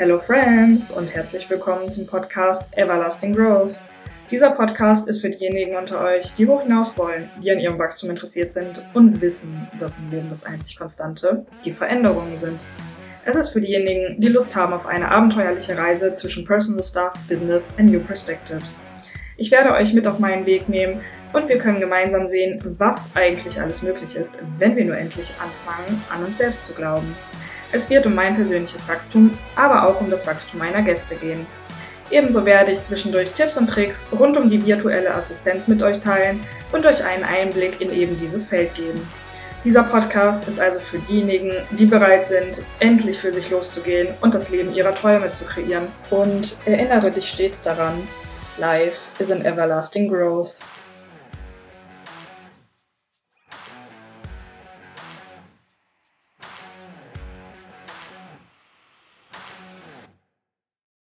Hello Friends und herzlich willkommen zum Podcast Everlasting Growth. Dieser Podcast ist für diejenigen unter euch, die hoch hinaus wollen, die an ihrem Wachstum interessiert sind und wissen, dass im Leben das einzig Konstante die Veränderungen sind. Es ist für diejenigen, die Lust haben auf eine abenteuerliche Reise zwischen Personal Stuff, Business and New Perspectives. Ich werde euch mit auf meinen Weg nehmen und wir können gemeinsam sehen, was eigentlich alles möglich ist, wenn wir nur endlich anfangen, an uns selbst zu glauben. Es wird um mein persönliches Wachstum, aber auch um das Wachstum meiner Gäste gehen. Ebenso werde ich zwischendurch Tipps und Tricks rund um die virtuelle Assistenz mit euch teilen und euch einen Einblick in eben dieses Feld geben. Dieser Podcast ist also für diejenigen, die bereit sind, endlich für sich loszugehen und das Leben ihrer Träume zu kreieren. Und erinnere dich stets daran, Life is an everlasting growth.